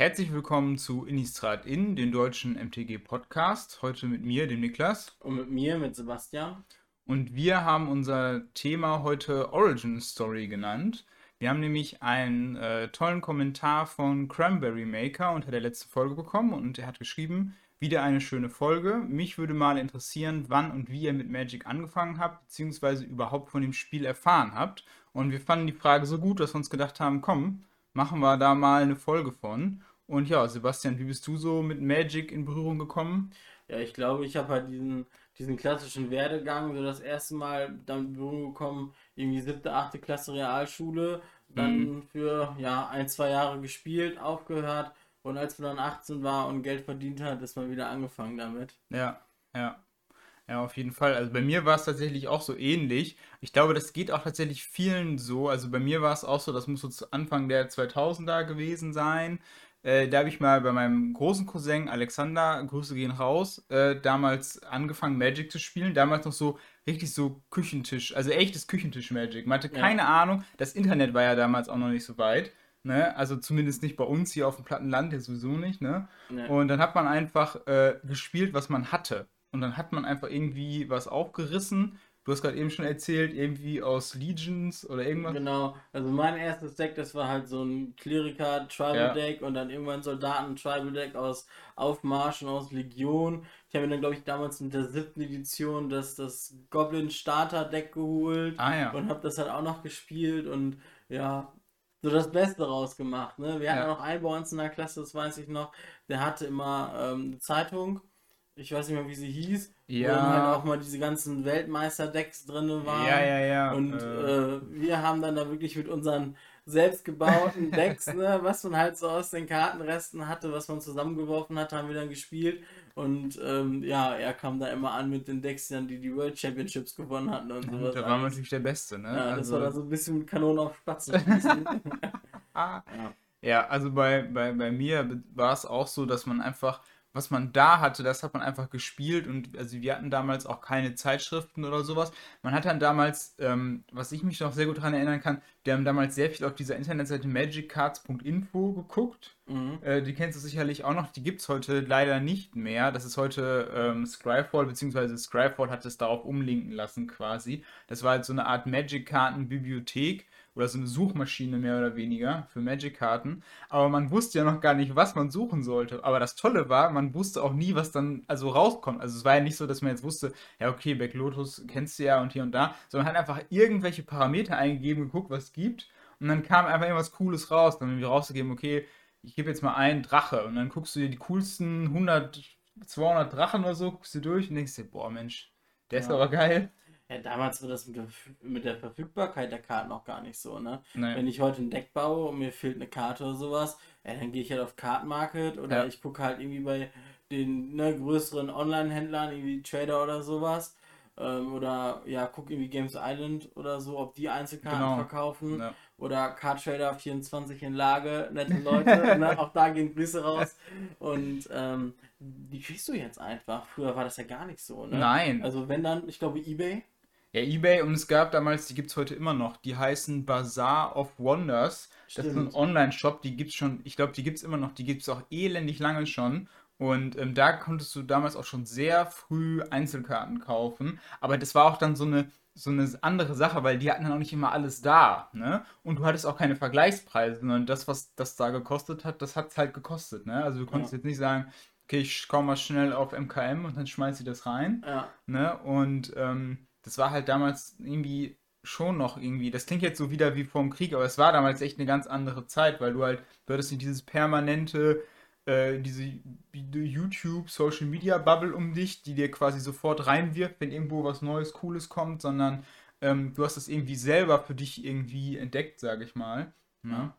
Herzlich willkommen zu Innistrad In, den deutschen MTG Podcast. Heute mit mir, dem Niklas. Und mit mir, mit Sebastian. Und wir haben unser Thema heute Origin Story genannt. Wir haben nämlich einen äh, tollen Kommentar von Cranberry Maker unter der letzten Folge bekommen und er hat geschrieben, wieder eine schöne Folge. Mich würde mal interessieren, wann und wie ihr mit Magic angefangen habt, beziehungsweise überhaupt von dem Spiel erfahren habt. Und wir fanden die Frage so gut, dass wir uns gedacht haben, komm, machen wir da mal eine Folge von. Und ja, Sebastian, wie bist du so mit Magic in Berührung gekommen? Ja, ich glaube, ich habe halt diesen, diesen klassischen Werdegang so das erste Mal damit in Berührung gekommen, irgendwie siebte, achte Klasse Realschule, dann mhm. für ja ein, zwei Jahre gespielt, aufgehört und als man dann 18 war und Geld verdient hat, ist man wieder angefangen damit. Ja, ja. Ja, auf jeden Fall. Also bei mir war es tatsächlich auch so ähnlich. Ich glaube, das geht auch tatsächlich vielen so. Also bei mir war es auch so, das muss so zu Anfang der 2000er gewesen sein. Äh, da habe ich mal bei meinem großen Cousin Alexander, Grüße gehen raus, äh, damals angefangen Magic zu spielen. Damals noch so richtig so Küchentisch, also echtes Küchentisch-Magic. Man hatte keine ja. Ahnung. Das Internet war ja damals auch noch nicht so weit. Ne? Also zumindest nicht bei uns hier auf dem Plattenland, ja sowieso nicht. Ne? Nee. Und dann hat man einfach äh, gespielt, was man hatte. Und dann hat man einfach irgendwie was aufgerissen Du hast gerade eben schon erzählt, irgendwie aus Legions oder irgendwas. Genau, also mein erstes Deck, das war halt so ein Kleriker Tribal ja. Deck und dann irgendwann Soldaten Tribal Deck aus Aufmarschen aus Legion. Ich habe mir dann, glaube ich, damals in der siebten Edition das, das Goblin Starter Deck geholt ah, ja. und habe das halt auch noch gespielt und ja, so das Beste rausgemacht. Ne? Wir hatten ja. noch einen bei uns in der Klasse, das weiß ich noch, der hatte immer ähm, eine Zeitung ich weiß nicht mehr, wie sie hieß, ja. wo dann halt auch mal diese ganzen Weltmeister-Decks drin waren. Ja, ja, ja. Und äh. Äh, wir haben dann da wirklich mit unseren selbstgebauten Decks, ne, was man halt so aus den Kartenresten hatte, was man zusammengeworfen hat, haben wir dann gespielt. Und ähm, ja, er kam da immer an mit den Decks, die die World Championships gewonnen hatten und sowas. Da war man natürlich der Beste, ne? Ja, das also... war dann so ein bisschen Kanonen auf Spatzen. ah. ja. ja, also bei, bei, bei mir war es auch so, dass man einfach was man da hatte, das hat man einfach gespielt und also wir hatten damals auch keine Zeitschriften oder sowas. Man hat dann damals, ähm, was ich mich noch sehr gut daran erinnern kann, wir haben damals sehr viel auf dieser Internetseite magiccards.info geguckt. Mhm. Äh, die kennst du sicherlich auch noch, die gibt es heute leider nicht mehr. Das ist heute ähm, Scryfall, beziehungsweise Scryfall hat es darauf umlinken lassen quasi. Das war halt so eine Art Magic-Karten-Bibliothek oder so eine Suchmaschine mehr oder weniger für Magic-Karten. Aber man wusste ja noch gar nicht, was man suchen sollte. Aber das Tolle war, man wusste auch nie, was dann also rauskommt. Also es war ja nicht so, dass man jetzt wusste, ja okay, Back Lotus kennst du ja und hier und da, sondern hat einfach irgendwelche Parameter eingegeben, geguckt, was es gibt. Und dann kam einfach irgendwas Cooles raus. Dann irgendwie rausgegeben, okay, ich gebe jetzt mal einen Drache. Und dann guckst du dir die coolsten 100, 200 Drachen oder so, guckst du durch und denkst dir, boah Mensch, der ist aber geil. Ja, damals war das mit der, mit der Verfügbarkeit der Karten auch gar nicht so, ne? Nee. Wenn ich heute ein Deck baue und mir fehlt eine Karte oder sowas, ja, dann gehe ich halt auf Card Market oder ja. ich gucke halt irgendwie bei den ne, größeren Online-Händlern, irgendwie Trader oder sowas. Ähm, oder ja, guck irgendwie Games Island oder so, ob die Einzelkarten genau. verkaufen. Ja. Oder Card Trader 24 in Lage, nette Leute, ne? auch da gehen Grüße raus. Und ähm, die kriegst du jetzt einfach. Früher war das ja gar nicht so, ne? Nein. Also wenn dann, ich glaube, Ebay ja, eBay und es gab damals, die gibt es heute immer noch, die heißen Bazaar of Wonders. Stimmt. Das ist ein Online-Shop, die gibt es schon, ich glaube, die gibt es immer noch, die gibt es auch elendig lange schon. Und ähm, da konntest du damals auch schon sehr früh Einzelkarten kaufen. Aber das war auch dann so eine, so eine andere Sache, weil die hatten dann auch nicht immer alles da. Ne? Und du hattest auch keine Vergleichspreise, sondern das, was das da gekostet hat, das hat es halt gekostet. Ne? Also du konntest ja. jetzt nicht sagen, okay, ich komme mal schnell auf MKM und dann schmeiße ich das rein. Ja. Ne? Und ähm, das war halt damals irgendwie schon noch irgendwie, das klingt jetzt so wieder wie vor dem Krieg, aber es war damals echt eine ganz andere Zeit, weil du halt, du hattest nicht dieses permanente, äh, diese YouTube, Social Media Bubble um dich, die dir quasi sofort reinwirft, wenn irgendwo was Neues, Cooles kommt, sondern ähm, du hast es irgendwie selber für dich irgendwie entdeckt, sage ich mal. Ne?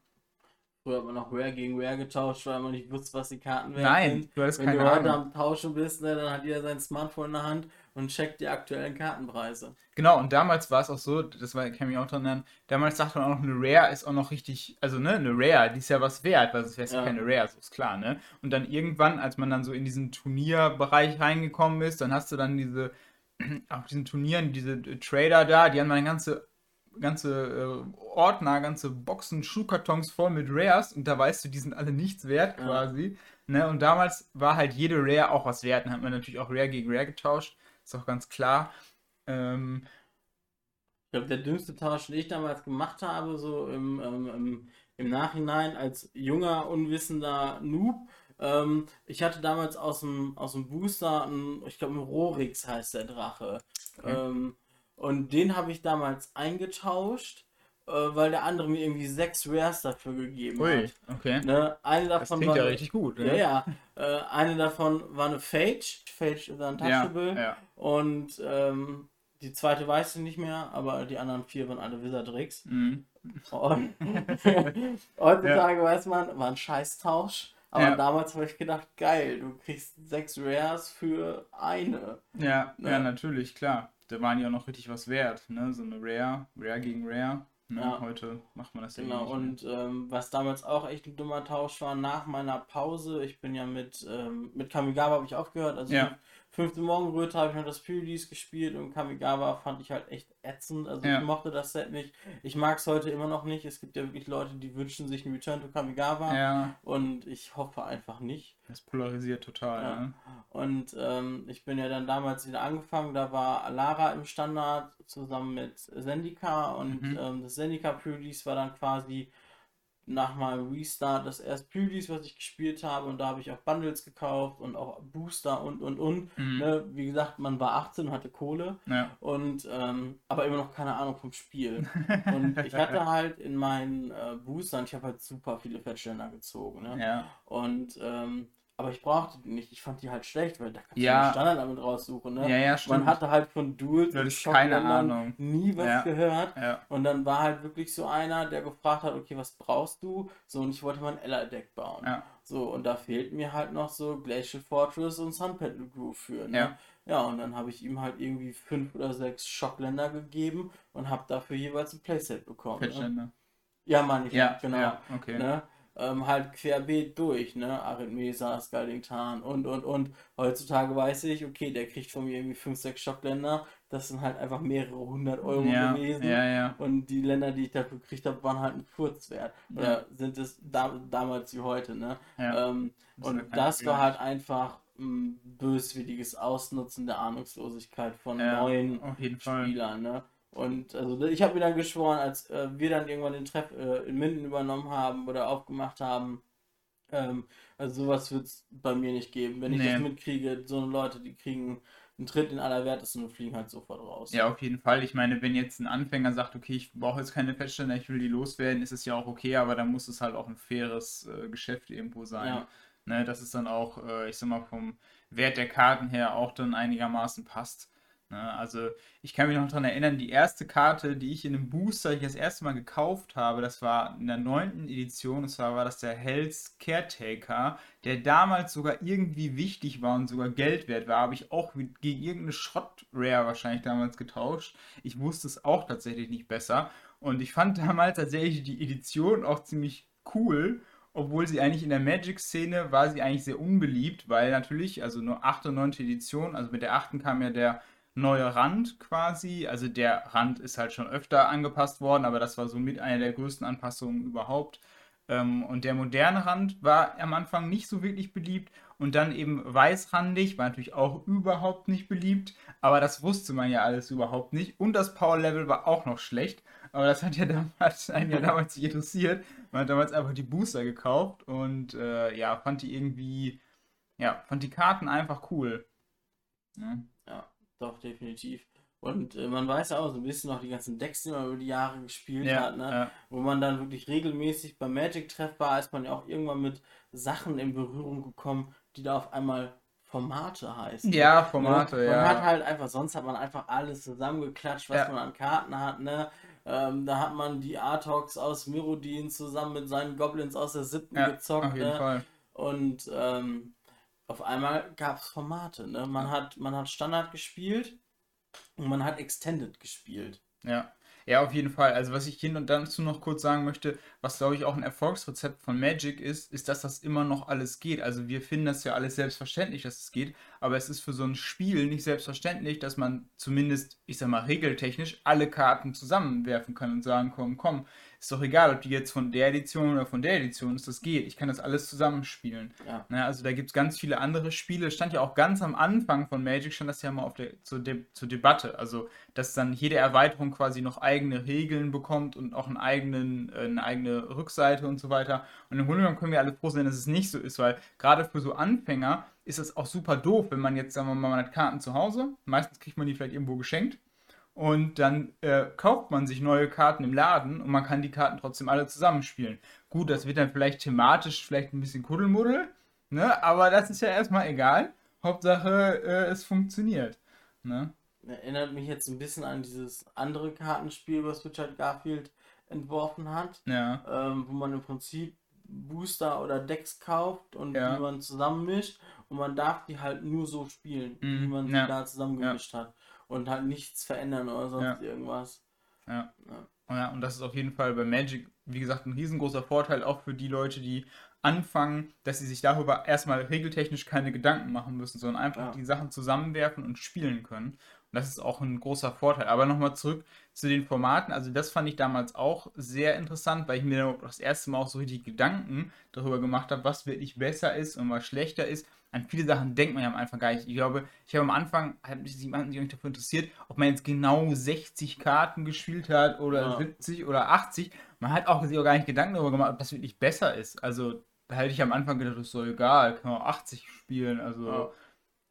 Früher hat man noch Rare gegen Rare getauscht, weil man nicht wusste, was die Karten werden. Nein, du hast Wenn keine du heute am Tauschen bist, ne, dann hat jeder sein Smartphone in der Hand und checkt die aktuellen Kartenpreise. Genau, und damals war es auch so, das war, kann mich auch dran erinnern, damals sagte man auch noch, eine Rare ist auch noch richtig, also ne, eine Rare, die ist ja was wert, weil es wäre ja keine Rare, so ist klar, ne? Und dann irgendwann, als man dann so in diesen Turnierbereich reingekommen ist, dann hast du dann diese, auf diesen Turnieren, diese Trader da, die haben eine ganze ganze äh, Ordner, ganze Boxen, Schuhkartons voll mit Rares und da weißt du, die sind alle nichts wert quasi. Ja. Ne? Und damals war halt jede Rare auch was wert. Dann hat man natürlich auch Rare gegen Rare getauscht. Ist auch ganz klar. Ähm, ich glaube, der dümmste Tausch, den ich damals gemacht habe, so im, ähm, im, im Nachhinein als junger, unwissender Noob, ähm, ich hatte damals aus dem, aus dem Booster, einen, ich glaube, ein Rorix heißt der Drache. Okay. Ähm, und den habe ich damals eingetauscht, weil der andere mir irgendwie sechs Rares dafür gegeben Ui, hat. Okay. Ne? Eine davon das klingt war, ja richtig gut. Ne? Ja, ja. Äh, eine davon war eine Phage. Phage ist untouchable. Ja, ja. Und ähm, die zweite weiß ich nicht mehr, aber die anderen vier waren alle Wizardrix. Mhm. Und heutzutage ja. weiß man, war ein Scheißtausch. Aber ja. damals habe ich gedacht, geil, du kriegst sechs Rares für eine. Ja, ne? ja, natürlich, klar. Da waren ja auch noch richtig was wert, ne? So eine Rare, Rare gegen Rare. Ne? Ja. Heute macht man das ja Genau, und ähm, was damals auch echt ein dummer Tausch war, nach meiner Pause, ich bin ja mit, ähm, mit Kamigawa habe ich aufgehört, also ja fünfte Morgenröte habe ich noch das Pre-Release gespielt und Kamigawa fand ich halt echt ätzend. Also ja. ich mochte das Set nicht. Ich mag es heute immer noch nicht. Es gibt ja wirklich Leute, die wünschen sich einen Return to Kamigawa. Ja. Und ich hoffe einfach nicht. Das polarisiert total. Ja. Ne? Und ähm, ich bin ja dann damals wieder angefangen. Da war Lara im Standard zusammen mit Zendika. Und mhm. ähm, das Zendika Pre-Release war dann quasi nach meinem Restart das erste Pre-Release, was ich gespielt habe und da habe ich auch Bundles gekauft und auch Booster und und und. Mhm. Ne? Wie gesagt, man war 18 und hatte Kohle ja. und ähm, aber immer noch keine Ahnung vom Spiel. und ich hatte halt in meinen äh, Boostern, ich habe halt super viele Fettständer gezogen. Ne? Ja. Und ähm, aber ich brauchte die nicht. Ich fand die halt schlecht, weil da kannst ja. du den Standard damit raussuchen. Ne? Ja, ja, stimmt. Man hatte halt von Duels und keine Ahnung. nie was ja. gehört. Ja. Und dann war halt wirklich so einer, der gefragt hat, okay, was brauchst du? So, und ich wollte mal ein Ella-Deck bauen. So, und da fehlt mir halt noch so Glacial Fortress und Sun Petal Groove für. Ne? Ja. Ja, und dann habe ich ihm halt irgendwie fünf oder sechs Schockländer gegeben und habe dafür jeweils ein Playset bekommen. Ne? Ja, meine ich, ja, genau. Ja, okay. Ne? Ähm, halt querbeet durch, ne? Arithmesa, Skaldingtan und und und. Heutzutage weiß ich, okay, der kriegt von mir irgendwie 5, 6 Schockländer. Das sind halt einfach mehrere hundert Euro ja, gewesen. Ja, ja. Und die Länder, die ich dafür gekriegt habe, waren halt ein Furzwert. Oder sind es da, damals wie heute, ne? Ja. Ähm, und das war halt einfach ein böswilliges Ausnutzen der Ahnungslosigkeit von neuen Spielern, ne? Und also ich habe mir dann geschworen, als äh, wir dann irgendwann den Treff äh, in Minden übernommen haben oder aufgemacht haben, ähm, also sowas wird es bei mir nicht geben. Wenn ich nee. das mitkriege, so Leute, die kriegen einen Tritt in aller Wertesten und fliegen halt sofort raus. Ja, auf jeden Fall. Ich meine, wenn jetzt ein Anfänger sagt, okay, ich brauche jetzt keine Feststände, ich will die loswerden, ist es ja auch okay, aber dann muss es halt auch ein faires äh, Geschäft irgendwo sein. Ja. Ne, dass es dann auch, äh, ich sag mal, vom Wert der Karten her auch dann einigermaßen passt. Ne? Also ich kann mich noch daran erinnern, die erste Karte, die ich in einem Booster ich das erste Mal gekauft habe, das war in der neunten Edition, und zwar war das der Hells Caretaker, der damals sogar irgendwie wichtig war und sogar Geld wert war, habe ich auch gegen irgendeine Schrott-Rare wahrscheinlich damals getauscht. Ich wusste es auch tatsächlich nicht besser. Und ich fand damals tatsächlich die Edition auch ziemlich cool obwohl sie eigentlich in der Magic-Szene war sie eigentlich sehr unbeliebt, weil natürlich, also nur 8. und 9. Edition, also mit der 8. kam ja der neue Rand quasi. Also der Rand ist halt schon öfter angepasst worden, aber das war so mit einer der größten Anpassungen überhaupt. Ähm, und der moderne Rand war am Anfang nicht so wirklich beliebt und dann eben weißrandig, war natürlich auch überhaupt nicht beliebt, aber das wusste man ja alles überhaupt nicht. Und das Power Level war auch noch schlecht, aber das hat ja damals, einen ja damals nicht interessiert. Man hat damals einfach die Booster gekauft und äh, ja, fand die irgendwie, ja, fand die Karten einfach cool. Ja. Doch, definitiv. Und äh, man weiß ja auch so ein bisschen noch die ganzen Decks, die man über die Jahre gespielt ja, hat, ne? Ja. wo man dann wirklich regelmäßig beim Magic treffbar ist, man ja auch irgendwann mit Sachen in Berührung gekommen, die da auf einmal Formate heißen. Ja, Formate, ne? man ja. Man hat halt einfach, sonst hat man einfach alles zusammengeklatscht, was ja. man an Karten hat, ne? Ähm, da hat man die Artox aus Mirodin zusammen mit seinen Goblins aus der siebten gezockt. Auf jeden ne? Fall. Und ähm, auf einmal gab es Formate. Ne? Man, hat, man hat Standard gespielt und man hat Extended gespielt. Ja. Ja, auf jeden Fall. Also was ich hin und dazu noch kurz sagen möchte, was glaube ich auch ein Erfolgsrezept von Magic ist, ist, dass das immer noch alles geht. Also wir finden das ja alles selbstverständlich, dass es geht, aber es ist für so ein Spiel nicht selbstverständlich, dass man zumindest, ich sag mal, regeltechnisch alle Karten zusammenwerfen kann und sagen, komm, komm, ist doch egal, ob die jetzt von der Edition oder von der Edition ist, das geht. Ich kann das alles zusammenspielen. Ja. Na, also da gibt es ganz viele andere Spiele. Stand ja auch ganz am Anfang von Magic, stand das ja mal auf der, zur, De zur Debatte. Also, dass dann jede Erweiterung quasi noch eigene Regeln bekommt und auch einen eigenen, äh, eine eigene Rückseite und so weiter. Und im Grunde genommen können wir alle froh sein, dass es nicht so ist, weil gerade für so Anfänger ist es auch super doof, wenn man jetzt, sagen wir mal, man hat Karten zu Hause. Meistens kriegt man die vielleicht irgendwo geschenkt und dann äh, kauft man sich neue Karten im Laden und man kann die Karten trotzdem alle zusammenspielen. Gut, das wird dann vielleicht thematisch vielleicht ein bisschen Kuddelmuddel, ne? aber das ist ja erstmal egal. Hauptsache, äh, es funktioniert. Ne? Erinnert mich jetzt ein bisschen an dieses andere Kartenspiel, was Richard Garfield entworfen hat, ja. ähm, wo man im Prinzip Booster oder Decks kauft und ja. die man zusammenmischt und man darf die halt nur so spielen, mm, wie man sie da zusammengemischt ja. hat und halt nichts verändern oder sonst ja. irgendwas. Ja. ja. Ja, und das ist auf jeden Fall bei Magic, wie gesagt, ein riesengroßer Vorteil, auch für die Leute, die anfangen, dass sie sich darüber erstmal regeltechnisch keine Gedanken machen müssen, sondern einfach ja. die Sachen zusammenwerfen und spielen können. Und das ist auch ein großer Vorteil. Aber nochmal zurück zu den Formaten. Also das fand ich damals auch sehr interessant, weil ich mir das erste Mal auch so richtig Gedanken darüber gemacht habe, was wirklich besser ist und was schlechter ist an viele Sachen denkt man ja am Anfang gar nicht. Ich glaube, ich habe am Anfang, hat mich jemand sich dafür interessiert, ob man jetzt genau 60 Karten gespielt hat oder ja. 70 oder 80. Man hat auch sich auch gar nicht Gedanken darüber gemacht, ob das wirklich besser ist. Also, da hätte ich am Anfang gedacht, das ist so egal, kann man auch 80 spielen. Also, ja.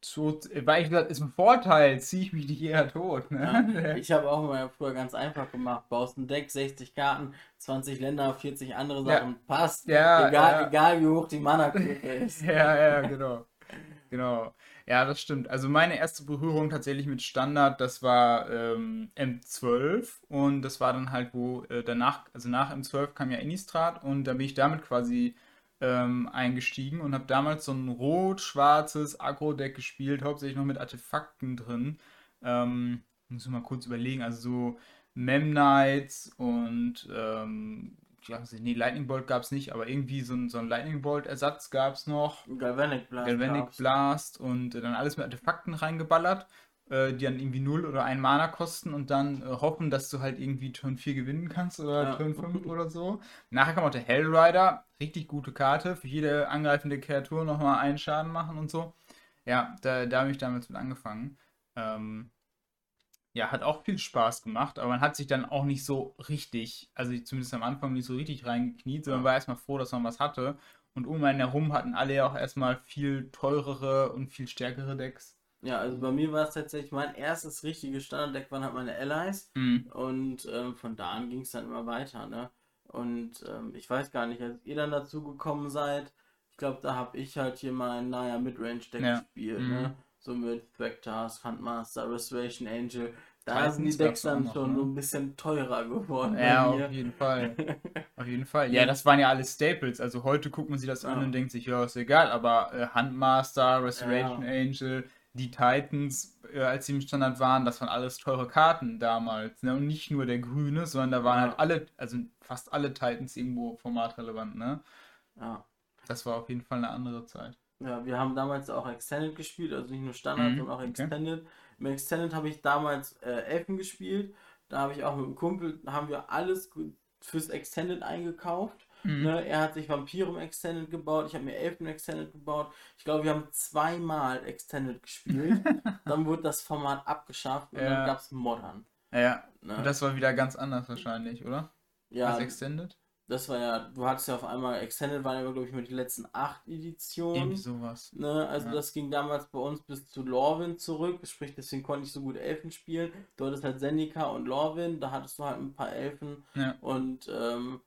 so, weil ich gesagt, ist ein Vorteil, ziehe ich mich nicht eher tot. Ne? Ja. Ich habe auch mal früher ganz einfach gemacht, baust ein Deck, 60 Karten, 20 Länder, 40 andere Sachen, passt. Egal, egal wie hoch die Mana-Kurve ist. ja, ja, genau. Genau. Ja, das stimmt. Also meine erste Berührung tatsächlich mit Standard, das war ähm, M12 und das war dann halt, wo äh, danach, also nach M12 kam ja Innistrad und da bin ich damit quasi ähm, eingestiegen und habe damals so ein rot-schwarzes Agro-Deck gespielt, hauptsächlich noch mit Artefakten drin. Ähm, muss ich mal kurz überlegen, also so Memnites und ähm, ja, nee, Lightning Bolt gab es nicht, aber irgendwie so ein, so ein Lightning Bolt-Ersatz gab es noch. Galvanic Blast. Galvanic. Blast und äh, dann alles mit Artefakten reingeballert, äh, die dann irgendwie 0 oder 1 Mana kosten und dann äh, hoffen, dass du halt irgendwie Turn 4 gewinnen kannst oder ja. Turn 5 oder so. Nachher kam auch der Hellrider, richtig gute Karte, für jede angreifende Kreatur nochmal einen Schaden machen und so. Ja, da, da habe ich damals mit angefangen. Ähm, ja, hat auch viel Spaß gemacht, aber man hat sich dann auch nicht so richtig, also zumindest am Anfang nicht so richtig reingekniet, sondern war erstmal froh, dass man was hatte. Und um einen herum hatten alle ja auch erstmal viel teurere und viel stärkere Decks. Ja, also bei mir war es tatsächlich mein erstes richtiges Standarddeck waren halt meine Allies. Mhm. Und ähm, von da an ging es dann immer weiter, ne? Und ähm, ich weiß gar nicht, als ihr dann dazu gekommen seid, ich glaube, da habe ich halt hier mein, naja, Midrange-Deck ja. gespielt, mhm. ne? So mit Vectors, Handmaster, Restoration Angel. Da sind die Decks dann noch, schon ne? so ein bisschen teurer geworden. Ja, auf jeden Fall. auf jeden Fall. Ja, das waren ja alle Staples. Also heute guckt man sich das ja. an und denkt sich, ja, ist egal. Aber äh, Handmaster, Restoration ja. Angel, die Titans, äh, als sie im Standard waren, das waren alles teure Karten damals. Ne? Und nicht nur der grüne, sondern da waren ja. halt alle, also fast alle Titans irgendwo formatrelevant, ne? Ja. Das war auf jeden Fall eine andere Zeit. Ja, wir haben damals auch Extended gespielt, also nicht nur Standard, mhm, sondern auch Extended. Okay. Im Extended habe ich damals äh, Elfen gespielt. Da habe ich auch mit einem Kumpel, haben wir alles fürs Extended eingekauft. Mhm. Ne? Er hat sich Vampire im Extended gebaut, ich habe mir Elfen im Extended gebaut. Ich glaube, wir haben zweimal Extended gespielt. dann wurde das Format abgeschafft und ja. dann gab es Modern. Ja, ne? und das war wieder ganz anders wahrscheinlich, oder? Ja. Als Extended? Das war ja, du hattest ja auf einmal, Extended waren ja, glaube ich, mit die letzten acht Editionen. Irgendwie sowas. Ne? Also ja. das ging damals bei uns bis zu Lorwyn zurück, sprich, deswegen konnte ich so gut Elfen spielen. Du hattest halt Zendika und Lorwyn, da hattest du halt ein paar Elfen. Ja. Und ähm,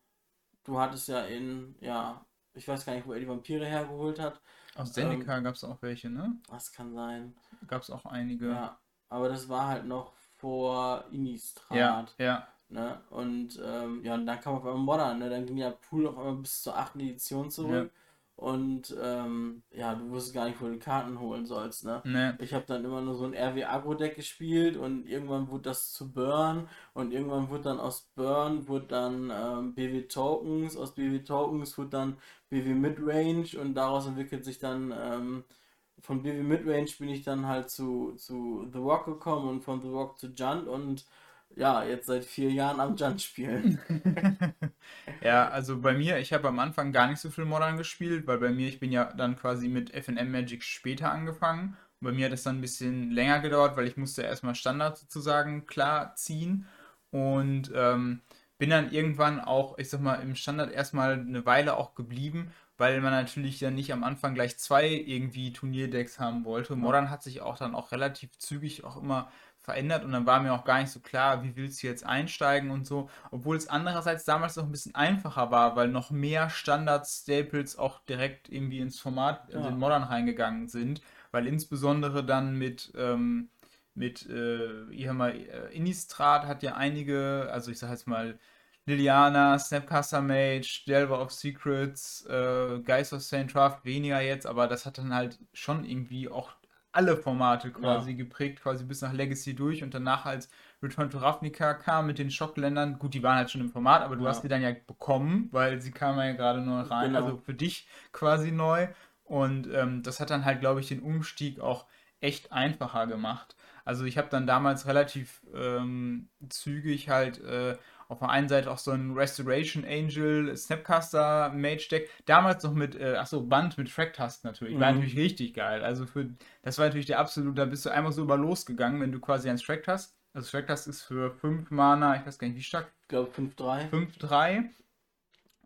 du hattest ja in, ja, ich weiß gar nicht, wo er die Vampire hergeholt hat. Aus Zendika ähm, gab es auch welche, ne? Das kann sein. Gab es auch einige. Ja, aber das war halt noch vor Innistrad. Ja, ja. Ne? Und ähm, ja, und dann kam auf einmal Modern, ne? Dann ging ja Pool auf einmal bis zur 8. Edition zurück. Ja. Und ähm, ja, du wusstest gar nicht, wo du die Karten holen sollst, ne? Nee. Ich habe dann immer nur so ein RW Agro Deck gespielt und irgendwann wurde das zu Burn und irgendwann wurde dann aus Burn wurde dann ähm, BW Tokens, aus BW Tokens wurde dann BW Midrange und daraus entwickelt sich dann ähm, von BW Midrange bin ich dann halt zu, zu The Rock gekommen und von The Rock zu Junt und ja, jetzt seit vier Jahren am Junt spielen. ja, also bei mir, ich habe am Anfang gar nicht so viel Modern gespielt, weil bei mir, ich bin ja dann quasi mit FNM Magic später angefangen. Und bei mir hat es dann ein bisschen länger gedauert, weil ich musste erstmal Standard sozusagen klar ziehen. Und ähm, bin dann irgendwann auch, ich sag mal, im Standard erstmal eine Weile auch geblieben, weil man natürlich ja nicht am Anfang gleich zwei irgendwie Turnierdecks haben wollte. Modern hat sich auch dann auch relativ zügig auch immer verändert und dann war mir auch gar nicht so klar, wie willst du jetzt einsteigen und so, obwohl es andererseits damals noch ein bisschen einfacher war, weil noch mehr Standard-Staples auch direkt irgendwie ins Format, also in Modern reingegangen sind, weil insbesondere dann mit, ähm, mit, äh, ich mal, äh, Innistrad hat ja einige, also ich sag jetzt mal, Liliana, Snapcaster Mage, Delver of Secrets, äh, Geist of St. Traft weniger jetzt, aber das hat dann halt schon irgendwie auch alle Formate quasi ja. geprägt, quasi bis nach Legacy durch und danach als Return to Ravnica kam mit den Schockländern. Gut, die waren halt schon im Format, aber du ja. hast die dann ja bekommen, weil sie kamen ja gerade neu rein, genau. also für dich quasi neu. Und ähm, das hat dann halt, glaube ich, den Umstieg auch echt einfacher gemacht. Also ich habe dann damals relativ ähm, zügig halt äh, auf der einen Seite auch so ein Restoration Angel Snapcaster Mage Deck. Damals noch mit, äh, achso, Band mit Fractast natürlich. War mhm. natürlich richtig geil. Also für, das war natürlich der absolute, da bist du einmal so über losgegangen, wenn du quasi ein Track hast. Also Track ist für 5 Mana, ich weiß gar nicht wie stark. Ich glaube 5-3. 5-3.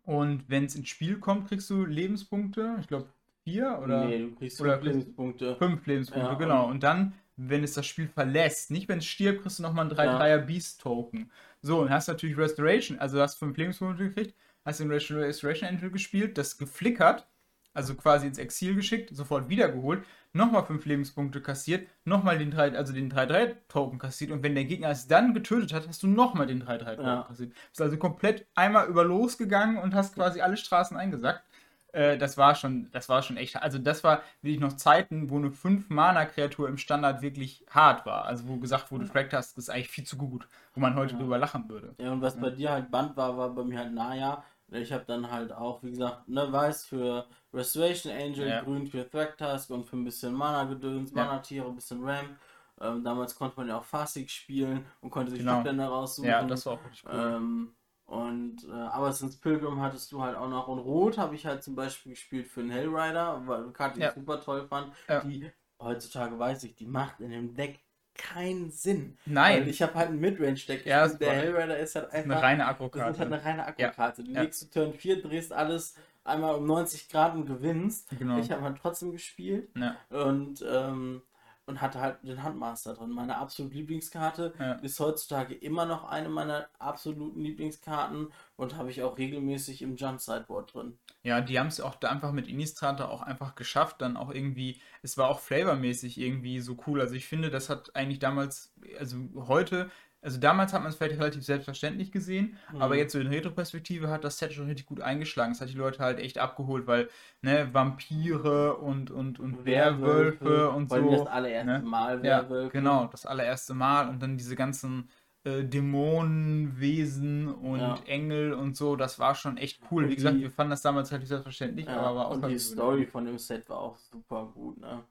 Und wenn es ins Spiel kommt, kriegst du Lebenspunkte. Ich glaube 4 oder. Nee, du kriegst 5 Lebenspunkte. 5 Lebenspunkte, ja, genau. Und dann, wenn es das Spiel verlässt, nicht wenn es stirbt, kriegst du nochmal einen 3-3er ja. Beast Token. So, und hast natürlich Restoration, also hast fünf Lebenspunkte gekriegt, hast den Restoration Angel gespielt, das geflickert, also quasi ins Exil geschickt, sofort wiedergeholt, nochmal fünf Lebenspunkte kassiert, nochmal den 3, also den 3-3-Token kassiert und wenn der Gegner es dann getötet hat, hast du nochmal den 3-3-Token ja. kassiert. Bist also komplett einmal über losgegangen und hast quasi alle Straßen eingesackt. Äh, das war schon, das war schon echt. Also das war wirklich noch Zeiten, wo eine 5-Mana-Kreatur im Standard wirklich hart war. Also wo gesagt wurde, Fractast ist eigentlich viel zu gut, wo man heute ja. drüber lachen würde. Ja, und was ja. bei dir halt Band war, war bei mir halt Naya. Ich habe dann halt auch, wie gesagt, ne, weiß für Restoration Angel, ja. grün für Thragtusk und für ein bisschen Mana-Gedöns, Mana-Tiere, ein bisschen Ramp. Ähm, damals konnte man ja auch Fasig spielen und konnte sich genau. Stückländer raussuchen. Ja, das war auch richtig cool. Ähm, und äh, aber since Pilgrim hattest du halt auch noch. Und Rot habe ich halt zum Beispiel gespielt für einen Hellrider, weil Karte, ja. ich super toll fand. Ja. Die heutzutage weiß ich, die macht in dem Deck keinen Sinn. Nein. Weil ich habe halt ein Midrange-Deck. Ja, der Hellrider ist halt einfach. Eine reine Akkukarte. Das ist halt eine reine Akkukarte. Ja. Du legst du Turn 4, drehst alles einmal um 90 Grad und gewinnst. Genau. Ich habe halt trotzdem gespielt. Ja. Und ähm, und hatte halt den Handmaster drin. Meine absolute Lieblingskarte ja. ist heutzutage immer noch eine meiner absoluten Lieblingskarten und habe ich auch regelmäßig im Jump Sideboard drin. Ja, die haben es auch da einfach mit Innistrata auch einfach geschafft, dann auch irgendwie, es war auch flavormäßig irgendwie so cool. Also ich finde, das hat eigentlich damals, also heute also damals hat man es vielleicht relativ selbstverständlich gesehen, mhm. aber jetzt so in Retro-Perspektive hat das Set schon richtig gut eingeschlagen. Das hat die Leute halt echt abgeholt, weil, ne, Vampire und, und, und Werwölfe, Werwölfe und so. Das allererste ne? Mal Werwölfe. Ja, genau, das allererste Mal und dann diese ganzen äh, Dämonenwesen und ja. Engel und so, das war schon echt cool. Und Wie gesagt, wir fanden das damals halt selbstverständlich, ja, aber war auch Und die Story von dem Set war auch super gut, ne?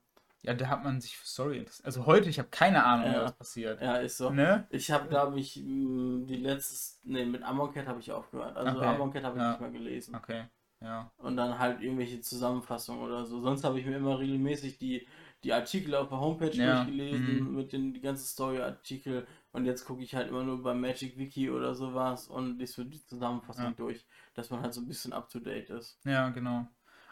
Ja, da hat man sich für Story interessiert. Also heute, ich habe keine Ahnung, ja. was passiert. Ja, ist so. Ne? Ich habe, glaube ich, die letzte, ne, mit Amoncat habe ich aufgehört. Also okay. Amoncat habe ich ja. nicht mehr gelesen. Okay, ja. Und dann halt irgendwelche Zusammenfassungen oder so. Sonst habe ich mir immer regelmäßig die, die Artikel auf der Homepage ja. durchgelesen, mhm. mit den die ganzen Story-Artikel. Und jetzt gucke ich halt immer nur bei Magic Wiki oder sowas und lese die Zusammenfassung durch, dass man halt so ein bisschen up to date ist. Ja, genau.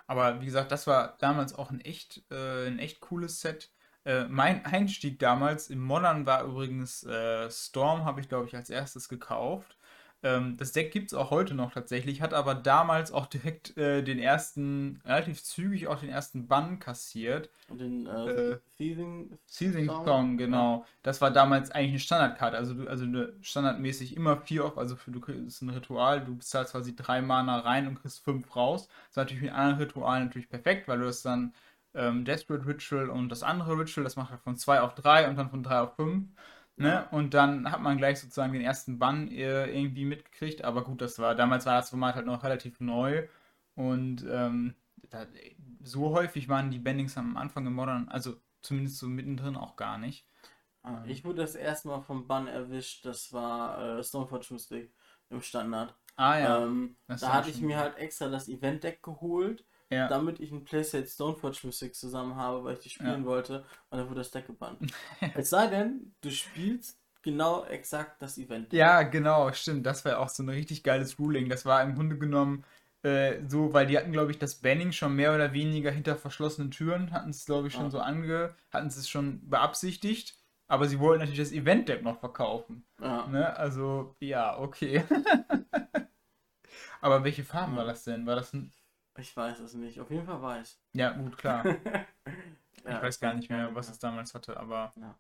Aber wie gesagt, das war damals auch ein echt, äh, ein echt cooles Set. Äh, mein Einstieg damals im Modern war übrigens äh, Storm, habe ich glaube ich als erstes gekauft. Ähm, das Deck gibt es auch heute noch tatsächlich, hat aber damals auch direkt äh, den ersten, relativ zügig auch den ersten Bann kassiert. Und den äh, äh, Seething Song, genau. Ja. Das war damals eigentlich eine Standardkarte, also, du, also eine standardmäßig immer vier auf, also für, du kriegst ein Ritual, du bezahlst quasi drei Mana rein und kriegst fünf raus. Das ist natürlich mit anderen Ritualen natürlich perfekt, weil du das dann ähm, Desperate Ritual und das andere Ritual, das macht halt von zwei auf drei und dann von drei auf fünf. Ne? Und dann hat man gleich sozusagen den ersten Bann äh, irgendwie mitgekriegt. Aber gut, das war, damals war das Format halt noch relativ neu. Und ähm, da, so häufig waren die Bendings am Anfang im Modern, also zumindest so mittendrin auch gar nicht. Ah, ich wurde das erste Mal vom Bann erwischt, das war äh, Stoneforge Mystic im Standard. Ah ja. Ähm, da hatte ich mir halt extra das Event-Deck geholt, ja. damit ich ein Playset Stoneforge Mystic zusammen habe, weil ich die spielen ja. wollte. Und dann wurde das Deck gebannt. es sei denn, du spielst genau exakt das Event. Ja, genau, stimmt. Das war auch so ein richtig geiles Ruling. Das war im Grunde genommen äh, so, weil die hatten, glaube ich, das Banning schon mehr oder weniger hinter verschlossenen Türen, hatten es, glaube ich, schon ah. so ange, hatten es schon beabsichtigt. Aber sie wollten natürlich das Event-Deck noch verkaufen. Ja. Ne? Also, ja, okay. Aber welche Farben ja. war das denn? War das ein. Ich weiß es nicht. Auf jeden Fall weiß. Ja, gut, klar. ich ja, weiß gar nicht mehr, was es damals hatte, aber. Ja.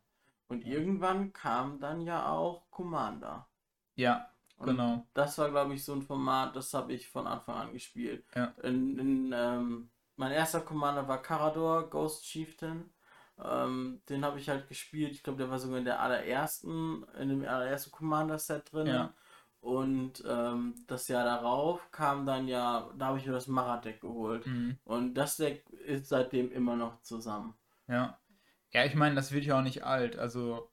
Und irgendwann kam dann ja auch Commander. Ja, Und genau. Das war, glaube ich, so ein Format, das habe ich von Anfang an gespielt. Ja. In, in, ähm, mein erster Commander war Carador, Ghost Chieftain. Ähm, den habe ich halt gespielt. Ich glaube, der war sogar in der allerersten, in dem allerersten Commander-Set drin. Ja. Und ähm, das Jahr darauf kam dann ja, da habe ich mir das Marat-Deck geholt. Mhm. Und das Deck ist seitdem immer noch zusammen. Ja. Ja, ich meine, das wird ja auch nicht alt. Also,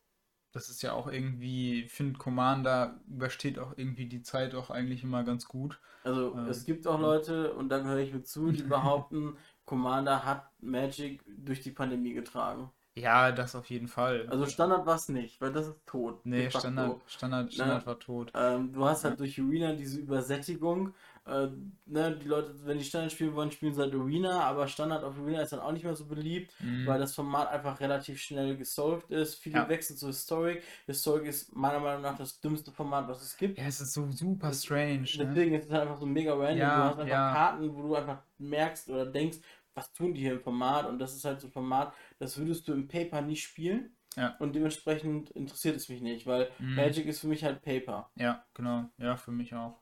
das ist ja auch irgendwie, ich finde, Commander übersteht auch irgendwie die Zeit auch eigentlich immer ganz gut. Also, ähm, es gibt auch Leute, und da gehöre ich mit zu, die behaupten, Commander hat Magic durch die Pandemie getragen. Ja, das auf jeden Fall. Also Standard war es nicht, weil das ist tot. Nee, Standard, Standard, ne? Standard ne? war tot. Ähm, du hast halt durch Arena diese Übersättigung. Äh, ne, die Leute, wenn die Standard spielen wollen, spielen sie halt Arena, aber Standard auf Arena ist dann auch nicht mehr so beliebt, mhm. weil das Format einfach relativ schnell gesolved ist. Viele ja. wechseln zu Historic. Historic ist meiner Meinung nach das dümmste Format, was es gibt. Ja, es ist so super strange. Ne? Deswegen ne? ist es halt einfach so mega random. Ja, du hast einfach ja. Karten, wo du einfach merkst oder denkst, was tun die hier im Format? Und das ist halt so ein Format, das würdest du im Paper nicht spielen. Ja. Und dementsprechend interessiert es mich nicht, weil mhm. Magic ist für mich halt Paper. Ja, genau. Ja, für mich auch.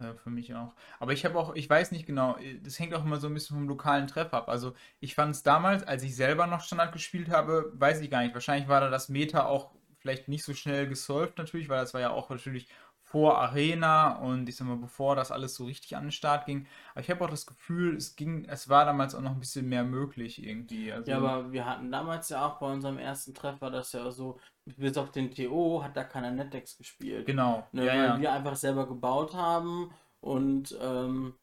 Ja, für mich auch. Aber ich habe auch, ich weiß nicht genau, das hängt auch immer so ein bisschen vom lokalen Treff ab. Also ich fand es damals, als ich selber noch Standard gespielt habe, weiß ich gar nicht. Wahrscheinlich war da das Meta auch vielleicht nicht so schnell gesolved natürlich, weil das war ja auch natürlich vor Arena und ich sag mal, bevor das alles so richtig an den Start ging. Aber ich habe auch das Gefühl, es ging, es war damals auch noch ein bisschen mehr möglich irgendwie. Also ja, aber wir hatten damals ja auch bei unserem ersten Treffer das ja so, bis auf den TO hat da keiner Netdex gespielt. Genau. Ne, ja, weil ja. wir einfach selber gebaut haben und ähm,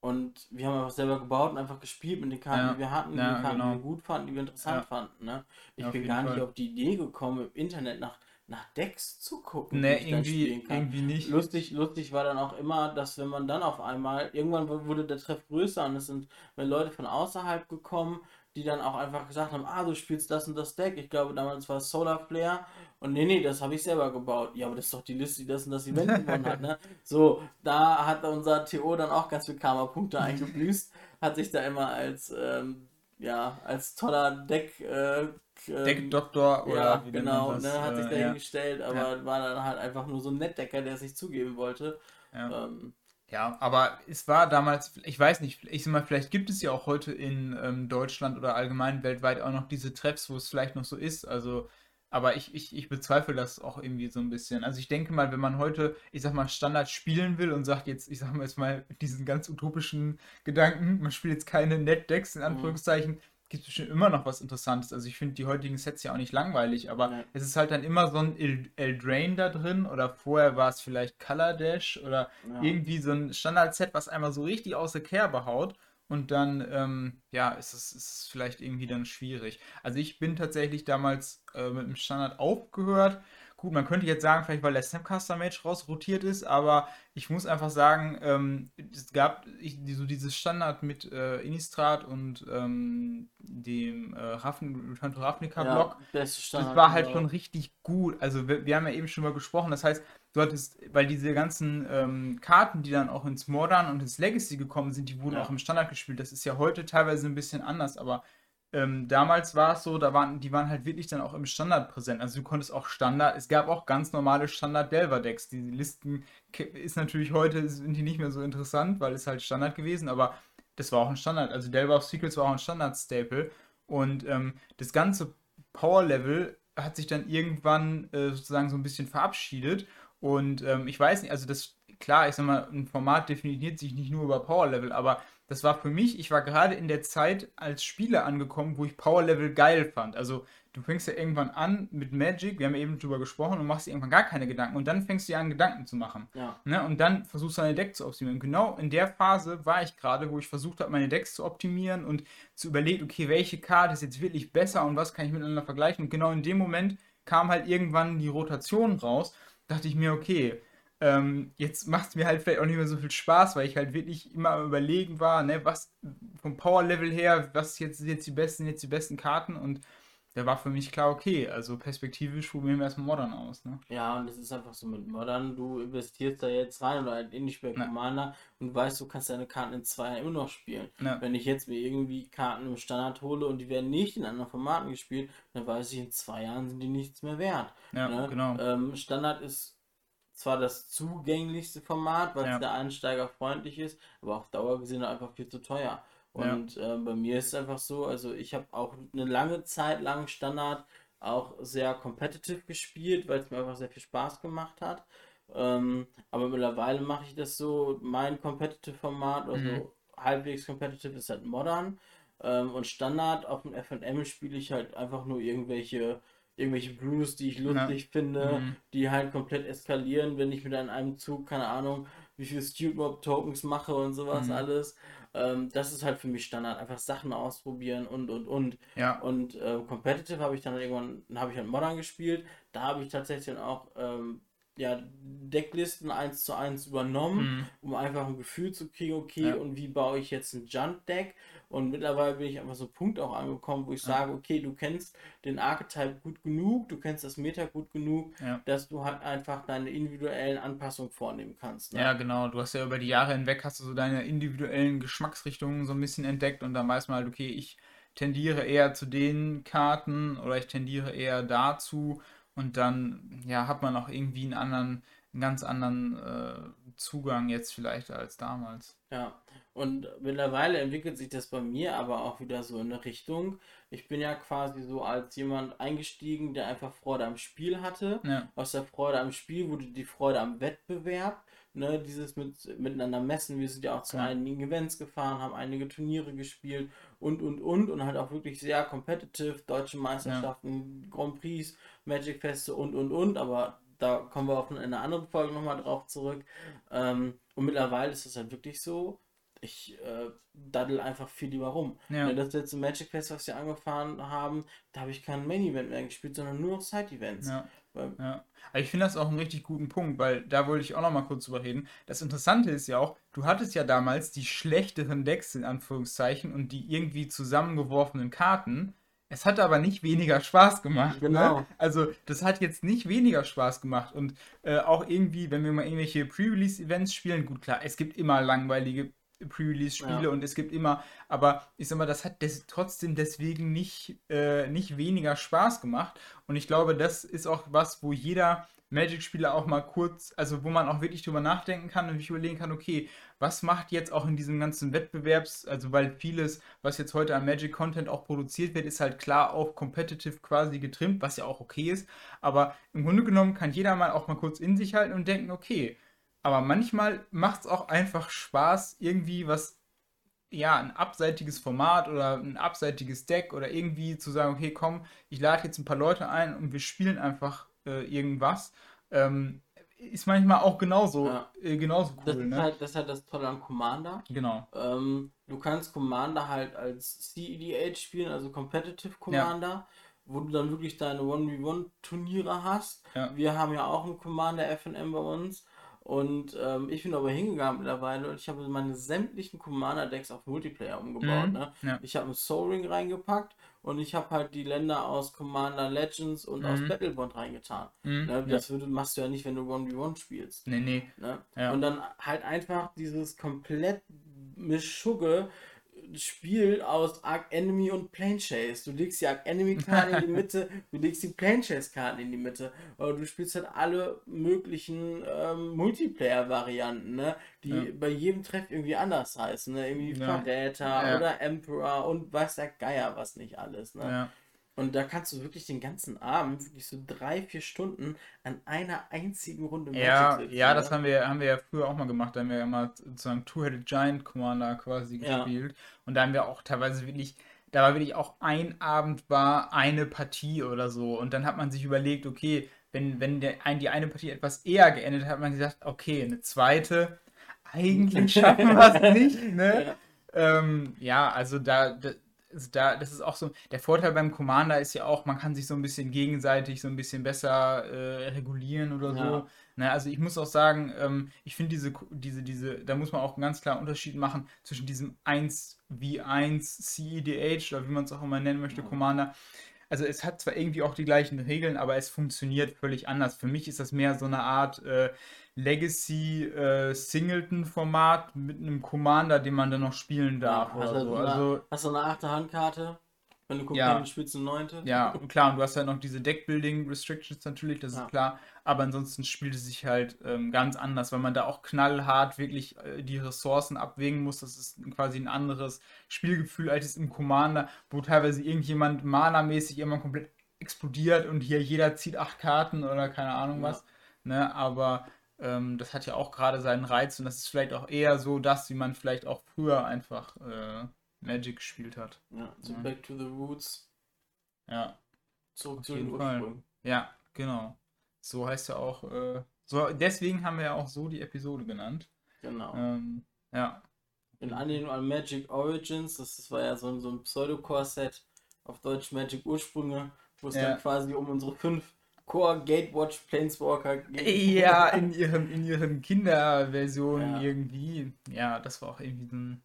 und wir haben einfach selber gebaut und einfach gespielt mit den Karten, ja. die wir hatten, ja, die Karten, genau. die wir gut fanden, die wir interessant fanden. Ne? Ich bin gar nicht auf die Idee gekommen, im Internet nach nach Decks zu gucken. Nee, irgendwie, irgendwie nicht. Lustig, lustig war dann auch immer, dass wenn man dann auf einmal, irgendwann wurde der Treff größer und es sind Leute von außerhalb gekommen, die dann auch einfach gesagt haben, ah, du spielst das und das Deck. Ich glaube, damals war es Solar Flare. Und nee, nee, das habe ich selber gebaut. Ja, aber das ist doch die Liste, die das und das Event gewonnen hat, ne? So, da hat unser TO dann auch ganz viele Karma-Punkte eingebüßt. Hat sich da immer als, ähm, ja, als toller Deck äh, ähm, Deckdoktor oder ja, wie genau, das, ne, hat sich äh, dahingestellt, ja. aber war dann halt einfach nur so ein Nettdecker, der sich zugeben wollte. Ja. Ähm, ja, aber es war damals, ich weiß nicht, ich sag mal, vielleicht gibt es ja auch heute in ähm, Deutschland oder allgemein weltweit auch noch diese Treffs, wo es vielleicht noch so ist. Also, aber ich, ich, ich bezweifle das auch irgendwie so ein bisschen. Also ich denke mal, wenn man heute, ich sag mal, Standard spielen will und sagt jetzt, ich sag mal jetzt mal diesen ganz utopischen Gedanken, man spielt jetzt keine Netdecks in mhm. Anführungszeichen, mhm gibt es bestimmt immer noch was Interessantes. Also ich finde die heutigen Sets ja auch nicht langweilig, aber ja. es ist halt dann immer so ein Eldrain da drin oder vorher war es vielleicht Color Dash oder ja. irgendwie so ein Standard-Set, was einmal so richtig aus der Kerbe haut und dann, ähm, ja, ist es, ist es vielleicht irgendwie dann schwierig. Also ich bin tatsächlich damals äh, mit dem Standard aufgehört Gut, man könnte jetzt sagen, vielleicht weil der Snapcaster-Match rausrotiert ist, aber ich muss einfach sagen, ähm, es gab ich, so dieses Standard mit äh, Innistrad und ähm, dem äh, Raffen, Return to Ravnica-Block. Ja, das war halt schon richtig gut. Also wir, wir, haben ja eben schon mal gesprochen, das heißt, du hattest, weil diese ganzen ähm, Karten, die dann auch ins Modern und ins Legacy gekommen sind, die wurden ja. auch im Standard gespielt. Das ist ja heute teilweise ein bisschen anders, aber ähm, damals war es so, da waren, die waren halt wirklich dann auch im Standard präsent. Also du konntest auch Standard, es gab auch ganz normale Standard-Delver-Decks. Die Listen ist natürlich heute, sind die nicht mehr so interessant, weil es halt Standard gewesen, aber das war auch ein Standard. Also Delver of Secrets war auch ein Standard-Staple. Und ähm, das ganze Power-Level hat sich dann irgendwann äh, sozusagen so ein bisschen verabschiedet. Und ähm, ich weiß nicht, also das klar, ich sag mal, ein Format definiert sich nicht nur über Power Level, aber das war für mich, ich war gerade in der Zeit als Spieler angekommen, wo ich Power Level geil fand. Also du fängst ja irgendwann an mit Magic, wir haben eben drüber gesprochen, und machst dir irgendwann gar keine Gedanken und dann fängst du ja an, Gedanken zu machen. Ja. Ne? Und dann versuchst du deine Decks zu optimieren. Genau in der Phase war ich gerade, wo ich versucht habe, meine Decks zu optimieren und zu überlegen, okay, welche Karte ist jetzt wirklich besser und was kann ich miteinander vergleichen. Und genau in dem Moment kam halt irgendwann die Rotation raus. Dachte ich mir, okay, ähm, jetzt macht es mir halt vielleicht auch nicht mehr so viel Spaß, weil ich halt wirklich immer überlegen war, ne, was vom Power-Level her, was jetzt, jetzt die besten, jetzt die besten Karten und da war für mich klar, okay, also perspektivisch probieren wir erstmal Modern aus. Ne? Ja, und es ist einfach so mit Modern, du investierst da jetzt rein oder halt ähnlich bei Commander und weißt, du kannst deine Karten in zwei Jahren immer noch spielen. Ja. Wenn ich jetzt mir irgendwie Karten im Standard hole und die werden nicht in anderen Formaten gespielt, dann weiß ich, in zwei Jahren sind die nichts mehr wert. Ja, ne? genau. Ähm, Standard ist zwar das zugänglichste Format, weil es der Einsteiger freundlich ist, aber auf Dauer gesehen einfach viel zu teuer. Und ja. äh, bei mir ist es einfach so, also ich habe auch eine lange Zeit lang Standard auch sehr competitive gespielt, weil es mir einfach sehr viel Spaß gemacht hat. Ähm, aber mittlerweile mache ich das so, mein Competitive-Format, also mhm. halbwegs competitive ist halt modern. Ähm, und Standard auf dem FM spiele ich halt einfach nur irgendwelche irgendwelche Brews, die ich lustig ja. finde, mhm. die halt komplett eskalieren, wenn ich mit einem Zug, keine Ahnung, wie viel Student Mob Tokens mache und sowas mhm. alles. Ähm, das ist halt für mich Standard. Einfach Sachen ausprobieren und und und. Ja. Und äh, Competitive habe ich dann irgendwann, habe ich halt Modern gespielt. Da habe ich tatsächlich dann auch ähm, ja, Decklisten eins zu eins übernommen, mhm. um einfach ein Gefühl zu kriegen, okay, ja. und wie baue ich jetzt ein Jump-Deck? Und mittlerweile bin ich einfach so Punkt auch angekommen, wo ich sage, okay, du kennst den Archetype gut genug, du kennst das Meta gut genug, ja. dass du halt einfach deine individuellen Anpassungen vornehmen kannst. Ne? Ja, genau. Du hast ja über die Jahre hinweg hast du so deine individuellen Geschmacksrichtungen so ein bisschen entdeckt und dann weiß man halt, okay, ich tendiere eher zu den Karten oder ich tendiere eher dazu und dann ja, hat man auch irgendwie einen anderen, einen ganz anderen äh, Zugang jetzt vielleicht als damals. Ja, und mittlerweile entwickelt sich das bei mir aber auch wieder so in eine Richtung. Ich bin ja quasi so als jemand eingestiegen, der einfach Freude am Spiel hatte. Ja. Aus der Freude am Spiel wurde die Freude am Wettbewerb. Ne, dieses mit, miteinander messen. Wir sind ja auch zu ja. einigen Events gefahren, haben einige Turniere gespielt und und und und halt auch wirklich sehr competitive, deutsche Meisterschaften, ja. Grand Prix, Magic Feste und und und, aber da kommen wir auch in einer anderen Folge nochmal drauf zurück. Ähm, und mittlerweile ist es halt wirklich so, ich äh, daddel einfach viel lieber rum. Ja. Das letzte Magic Fest, was wir angefahren haben, da habe ich kein Main Event mehr gespielt, sondern nur noch Side Events. Ja. ja. ich finde das auch einen richtig guten Punkt, weil da wollte ich auch noch mal kurz drüber reden. Das Interessante ist ja auch, du hattest ja damals die schlechteren Decks in Anführungszeichen und die irgendwie zusammengeworfenen Karten. Es hat aber nicht weniger Spaß gemacht. Ne? Genau. Ne? Also, das hat jetzt nicht weniger Spaß gemacht. Und äh, auch irgendwie, wenn wir mal irgendwelche Pre-Release-Events spielen, gut, klar, es gibt immer langweilige Pre-Release-Spiele ja. und es gibt immer, aber ich sag mal, das hat des, trotzdem deswegen nicht, äh, nicht weniger Spaß gemacht. Und ich glaube, das ist auch was, wo jeder Magic-Spieler auch mal kurz, also wo man auch wirklich drüber nachdenken kann und sich überlegen kann, okay, was macht jetzt auch in diesem ganzen Wettbewerbs, also weil vieles, was jetzt heute an Magic-Content auch produziert wird, ist halt klar auf Competitive quasi getrimmt, was ja auch okay ist. Aber im Grunde genommen kann jeder mal auch mal kurz in sich halten und denken, okay, aber manchmal macht es auch einfach Spaß, irgendwie was, ja, ein abseitiges Format oder ein abseitiges Deck oder irgendwie zu sagen, okay, komm, ich lade jetzt ein paar Leute ein und wir spielen einfach äh, irgendwas. Ähm, ist manchmal auch genauso, ja. äh, genauso cool. Das, ne? ist halt, das ist halt das Tolle an Commander. Genau. Ähm, du kannst Commander halt als CEDH spielen, also Competitive Commander. Ja wo du dann wirklich deine 1v1-Turniere hast. Ja. Wir haben ja auch einen Commander FNM bei uns und ähm, ich bin aber hingegangen mittlerweile und ich habe meine sämtlichen Commander-Decks auf Multiplayer umgebaut. Mhm, ne? Ja. Ich habe einen Soul Ring reingepackt und ich habe halt die Länder aus Commander Legends und mhm. aus Battlebond reingetan. Mhm, ne? Das ja. würde, machst du ja nicht, wenn du 1v1 spielst. Nee, nee. Ne? Ja. Und dann halt einfach dieses komplett Mischugge Spiel aus Arc Enemy und Plane Chase. Du legst die Arc Enemy Karten in die Mitte, du legst die Plane Chase Karten in die Mitte. Oder du spielst halt alle möglichen ähm, Multiplayer-Varianten, ne? Die ja. bei jedem Treff irgendwie anders heißen, ne? Irgendwie ja. Verräter ja. oder Emperor und weiß der Geier was nicht alles, ne? Und da kannst du wirklich den ganzen Abend, wirklich so drei, vier Stunden an einer einzigen Runde Magic Ja, sitzen, ja, das haben wir, haben wir ja früher auch mal gemacht. Da haben wir ja mal sozusagen Two-Headed Giant Commander quasi gespielt. Ja. Und da haben wir auch teilweise wirklich, da war wirklich auch ein Abend war eine Partie oder so. Und dann hat man sich überlegt, okay, wenn, wenn der, ein, die eine Partie etwas eher geendet hat, hat man gesagt, okay, eine zweite, eigentlich schaffen wir es nicht, ne? Ja. Ähm, ja, also da, da, also da, das ist auch so, der Vorteil beim Commander ist ja auch, man kann sich so ein bisschen gegenseitig so ein bisschen besser äh, regulieren oder ja. so. Ne, also ich muss auch sagen, ähm, ich finde diese, diese, diese, da muss man auch einen ganz klaren Unterschied machen zwischen diesem 1v1 CEDH oder wie man es auch immer nennen möchte, ja. Commander. Also es hat zwar irgendwie auch die gleichen Regeln, aber es funktioniert völlig anders. Für mich ist das mehr so eine Art äh, Legacy äh, Singleton-Format mit einem Commander, den man dann noch spielen darf. Ja, hast, so. eine, also, hast du eine achte Handkarte? Wenn du Companion ja, spielst, eine neunte? Ja, und klar, und du hast ja noch diese Deckbuilding-Restrictions natürlich, das ja. ist klar. Aber ansonsten spielt es sich halt ähm, ganz anders, weil man da auch knallhart wirklich äh, die Ressourcen abwägen muss. Das ist quasi ein anderes Spielgefühl als im Commander, wo teilweise irgendjemand mana-mäßig immer komplett explodiert und hier jeder zieht acht Karten oder keine Ahnung ja. was. Ne? Aber ähm, das hat ja auch gerade seinen Reiz und das ist vielleicht auch eher so das, wie man vielleicht auch früher einfach äh, Magic gespielt hat. Ja, so ja. back to the roots. Ja. Zurück zu den Ursprüngen. Ja, genau. So heißt ja auch, äh, so, deswegen haben wir ja auch so die Episode genannt. Genau. Ähm, ja. In Anlehnung an Magic Origins, das, das war ja so, so ein Pseudo-Core-Set auf Deutsch Magic Ursprünge, wo es ja. dann quasi um unsere fünf Core Gatewatch Planeswalker Ja, in ihren, in ihren Kinderversionen ja. irgendwie. Ja, das war auch irgendwie so ein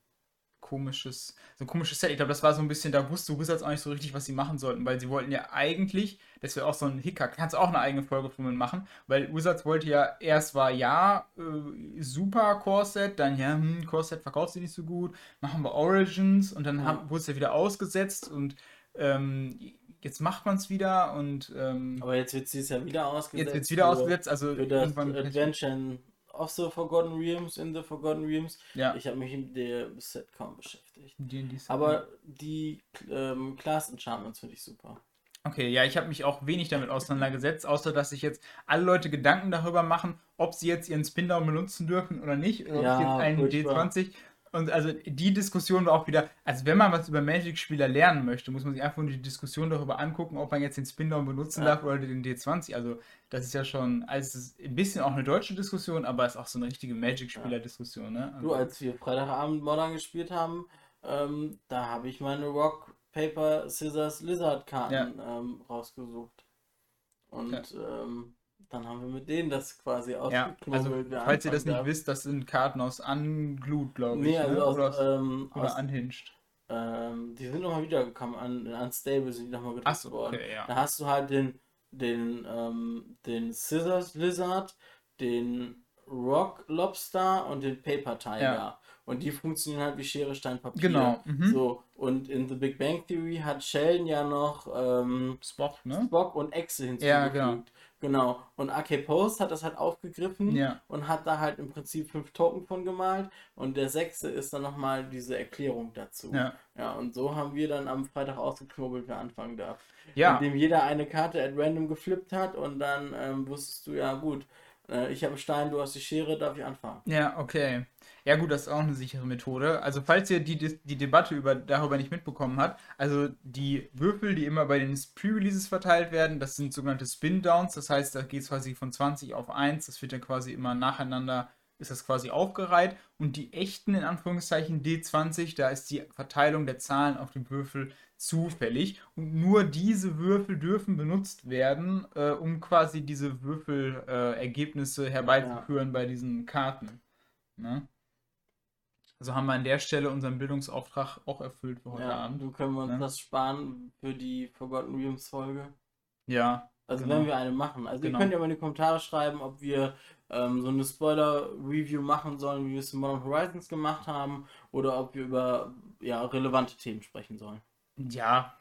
komisches, so ein komisches Set. Ich glaube, das war so ein bisschen, da wusste Wizards auch nicht so richtig, was sie machen sollten, weil sie wollten ja eigentlich, das wäre auch so ein Hickhack, kannst du auch eine eigene Folge von mir machen, weil Wizards wollte ja, erst war ja, äh, super Core-Set, dann ja, hm, Core-Set verkauft sie nicht so gut, machen wir Origins und dann ja. wurde es ja wieder ausgesetzt und ähm, jetzt macht man es wieder und. Ähm, Aber jetzt wird es ja wieder ausgesetzt. Jetzt wird es wieder für, ausgesetzt, also für das Adventure of the Forgotten Realms in the Forgotten Realms. Ja. Ich habe mich mit dem Set kaum beschäftigt. Die, die Aber die ähm, Class Enchantments finde ich super. Okay, ja, ich habe mich auch wenig damit auseinandergesetzt, außer dass sich jetzt alle Leute Gedanken darüber machen, ob sie jetzt ihren Spin-Down benutzen dürfen oder nicht, oder ja, ob sie jetzt einen D20 und also die Diskussion war auch wieder, also wenn man was über Magic-Spieler lernen möchte, muss man sich einfach nur die Diskussion darüber angucken, ob man jetzt den Spin-Down benutzen ja. darf oder den D20. Also das ist ja schon, also ist ein bisschen auch eine deutsche Diskussion, aber es ist auch so eine richtige Magic-Spieler-Diskussion. Ne? Also, du, als wir Freitagabend Modern gespielt haben, ähm, da habe ich meine Rock, Paper, Scissors, Lizard-Karten ja. ähm, rausgesucht. Und ja. ähm, dann haben wir mit denen das quasi ausgeknobelt. Ja, also, falls ihr das nicht wisst, das sind Karten aus Unglued, glaube ich. Nee, also ne? aus, oder, aus, ähm, oder aus, Unhinged. Ähm, die sind nochmal wiedergekommen, an Unstable sind die nochmal gedruckt so, worden. Okay, ja. Da hast du halt den, den, ähm, den Scissors Lizard, den Rock Lobster und den Paper Tiger. Ja. Und die funktionieren halt wie Schere, Stein, Papier. Genau. Mhm. So, und in The Big Bang Theory hat Sheldon ja noch ähm, Spock, ne? Spock und Exe hinzugefügt. Ja, genau. Genau. Und AK Post hat das halt aufgegriffen ja. und hat da halt im Prinzip fünf Token von gemalt. Und der sechste ist dann nochmal diese Erklärung dazu. Ja. Ja, und so haben wir dann am Freitag ausgeknobelt, wer anfangen darf. Ja. Indem jeder eine Karte at random geflippt hat und dann ähm, wusstest du, ja gut, äh, ich habe Stein, du hast die Schere, darf ich anfangen. Ja, okay. Ja gut, das ist auch eine sichere Methode. Also falls ihr die, die Debatte über, darüber nicht mitbekommen habt, also die Würfel, die immer bei den Pre-Releases verteilt werden, das sind sogenannte Spin-Downs. Das heißt, da geht es quasi von 20 auf 1. Das wird dann quasi immer nacheinander, ist das quasi aufgereiht. Und die echten, in Anführungszeichen, D20, da ist die Verteilung der Zahlen auf dem Würfel zufällig. Und nur diese Würfel dürfen benutzt werden, äh, um quasi diese Würfelergebnisse äh, herbeizuführen ja. bei diesen Karten. Ne? Also haben wir an der Stelle unseren Bildungsauftrag auch erfüllt für heute ja, Abend. Du können wir uns ne? das sparen für die Forgotten Realms Folge. Ja. Also genau. wenn wir eine machen. Also genau. ihr könnt ja mal in die Kommentare schreiben, ob wir ähm, so eine Spoiler-Review machen sollen, wie wir es in Modern Horizons gemacht haben, oder ob wir über ja, relevante Themen sprechen sollen. Ja,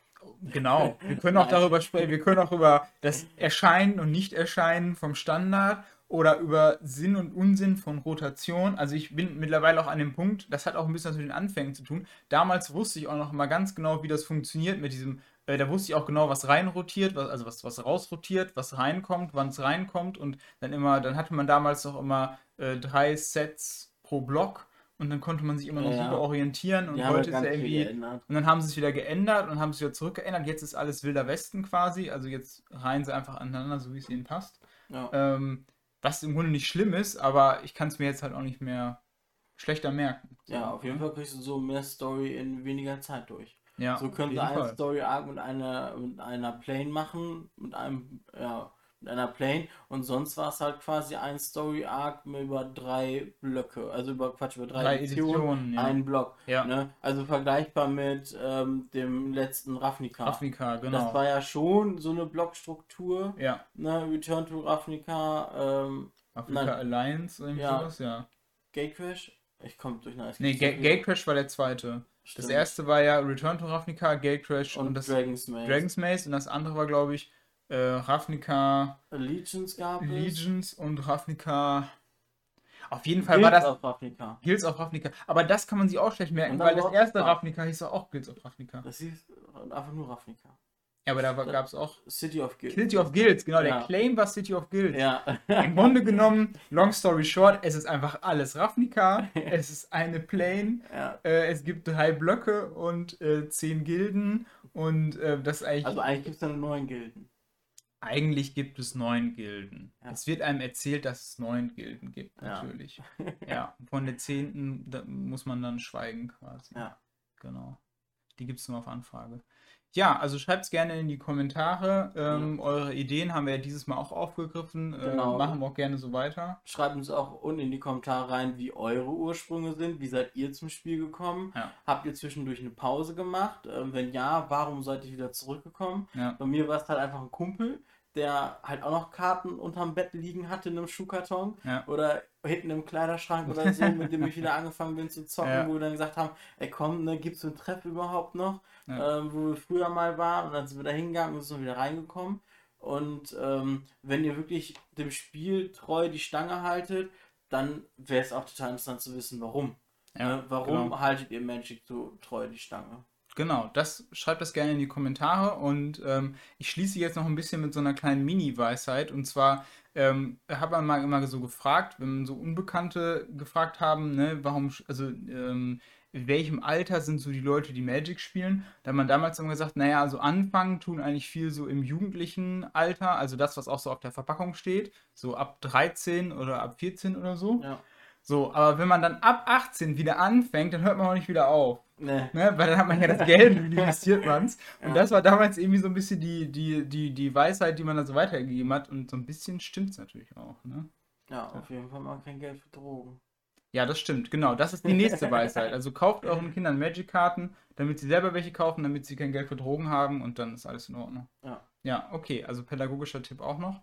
genau. Wir können auch darüber sprechen, wir können auch über das Erscheinen und Nicht-Erscheinen vom Standard oder über Sinn und Unsinn von Rotation. Also ich bin mittlerweile auch an dem Punkt, das hat auch ein bisschen was mit den Anfängen zu tun. Damals wusste ich auch noch mal ganz genau, wie das funktioniert mit diesem Äh, da wusste ich auch genau, was reinrotiert, was, also was, was rausrotiert, was reinkommt, wann es reinkommt und dann immer, dann hatte man damals noch immer äh, drei Sets pro Block und dann konnte man sich immer noch ja. super orientieren und heute ist ja irgendwie und dann haben sie es wieder geändert und haben es wieder zurückgeändert. Jetzt ist alles wilder Westen quasi, also jetzt reihen sie einfach aneinander, so wie es ihnen passt. Ja. Ähm, was im Grunde nicht schlimm ist, aber ich kann es mir jetzt halt auch nicht mehr schlechter merken. Ja, auf jeden Fall kriegst du so mehr Story in weniger Zeit durch. Ja, so könnte ein Story Arc mit einer mit einer Plane machen, mit einem ja, mit einer Plane und sonst war es halt quasi ein Story Arc über drei Blöcke, also über Quatsch über drei, drei Editionen, Editionen ja. einen Block. Ja. Ne? Also vergleichbar mit ähm, dem letzten Ravnica. Ravnica, genau. Das war ja schon so eine Blockstruktur. Ja. Ne? Return to Ravnica. Ähm, Ravnica nein, Alliance irgendwie ja. sowas, ja. Gatecrash. Ich komme durch eine Nee, Ga Gatecrash war der zweite. Stimmt. Das erste war ja Return to Ravnica, Gatecrash und, und das Dragon's Maze. Dragon's Maze und das andere war, glaube ich, äh, Ravnica. Legions gab es. Legions und Ravnica. Auf jeden Fall Guilds war das. Auf Ravnica. Guilds of Ravnica. Aber das kann man sich auch schlecht merken, weil das erste Ravnica hieß auch Guilds of Ravnica. Das hieß einfach nur Ravnica. Ja, aber da gab es auch. City of Guilds. City of Guilds, genau. Ja. Der Claim war City of Guilds. Ja. Im Grunde genommen, long story short, es ist einfach alles Ravnica. es ist eine Plane. Ja. Äh, es gibt drei Blöcke und äh, zehn Gilden. Und äh, das eigentlich. Also eigentlich gibt es dann neun Gilden. Eigentlich gibt es neun Gilden. Ja. Es wird einem erzählt, dass es neun Gilden gibt, natürlich. Ja, ja von der zehnten muss man dann schweigen quasi. Ja. Genau. Die gibt es nur auf Anfrage. Ja, also schreibt es gerne in die Kommentare. Ähm, ja. Eure Ideen haben wir ja dieses Mal auch aufgegriffen. Äh, genau. Äh, machen wir auch gerne so weiter. Schreibt uns auch unten in die Kommentare rein, wie eure Ursprünge sind. Wie seid ihr zum Spiel gekommen? Ja. Habt ihr zwischendurch eine Pause gemacht? Ähm, wenn ja, warum seid ihr wieder zurückgekommen? Ja. Bei mir war es halt einfach ein Kumpel, der halt auch noch Karten unterm Bett liegen hatte in einem Schuhkarton oder hinten im Kleiderschrank oder so, mit dem ich wieder angefangen bin zu zocken, ja. wo wir dann gesagt haben, ey komm, ne, gibt's so einen Treff überhaupt noch, ja. ähm, wo wir früher mal waren und dann sind wir da hingegangen und sind wieder reingekommen. Und ähm, wenn ihr wirklich dem Spiel treu die Stange haltet, dann wäre es auch total interessant zu wissen, warum. Ja, warum genau. haltet ihr Magic so treu die Stange? Genau, das schreibt das gerne in die Kommentare und ähm, ich schließe jetzt noch ein bisschen mit so einer kleinen Mini-Weisheit und zwar ähm, hat man mal immer so gefragt, wenn so Unbekannte gefragt haben, ne, warum, also ähm, in welchem Alter sind so die Leute, die Magic spielen? Da hat man damals immer gesagt, naja, also anfangen tun eigentlich viel so im jugendlichen Alter, also das, was auch so auf der Verpackung steht, so ab 13 oder ab 14 oder so. Ja. So, aber wenn man dann ab 18 wieder anfängt, dann hört man auch nicht wieder auf. Nee. Ne? Weil dann hat man ja das Geld und investiert man es. Und ja. das war damals irgendwie so ein bisschen die, die, die, die Weisheit, die man da so weitergegeben hat. Und so ein bisschen stimmt es natürlich auch. Ne? Ja, auf jeden Fall mal kein Geld für Drogen. Ja, das stimmt, genau. Das ist die nächste Weisheit. Also kauft euren Kindern Magic-Karten, damit sie selber welche kaufen, damit sie kein Geld für Drogen haben und dann ist alles in Ordnung. Ja. Ja, okay. Also pädagogischer Tipp auch noch.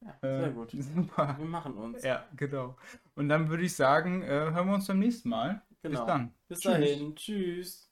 Ja, sehr äh, gut. Super. Wir machen uns. Ja, genau. Und dann würde ich sagen, äh, hören wir uns beim nächsten Mal. Genau. Bis dann. Bis Tschüss. dahin. Tschüss.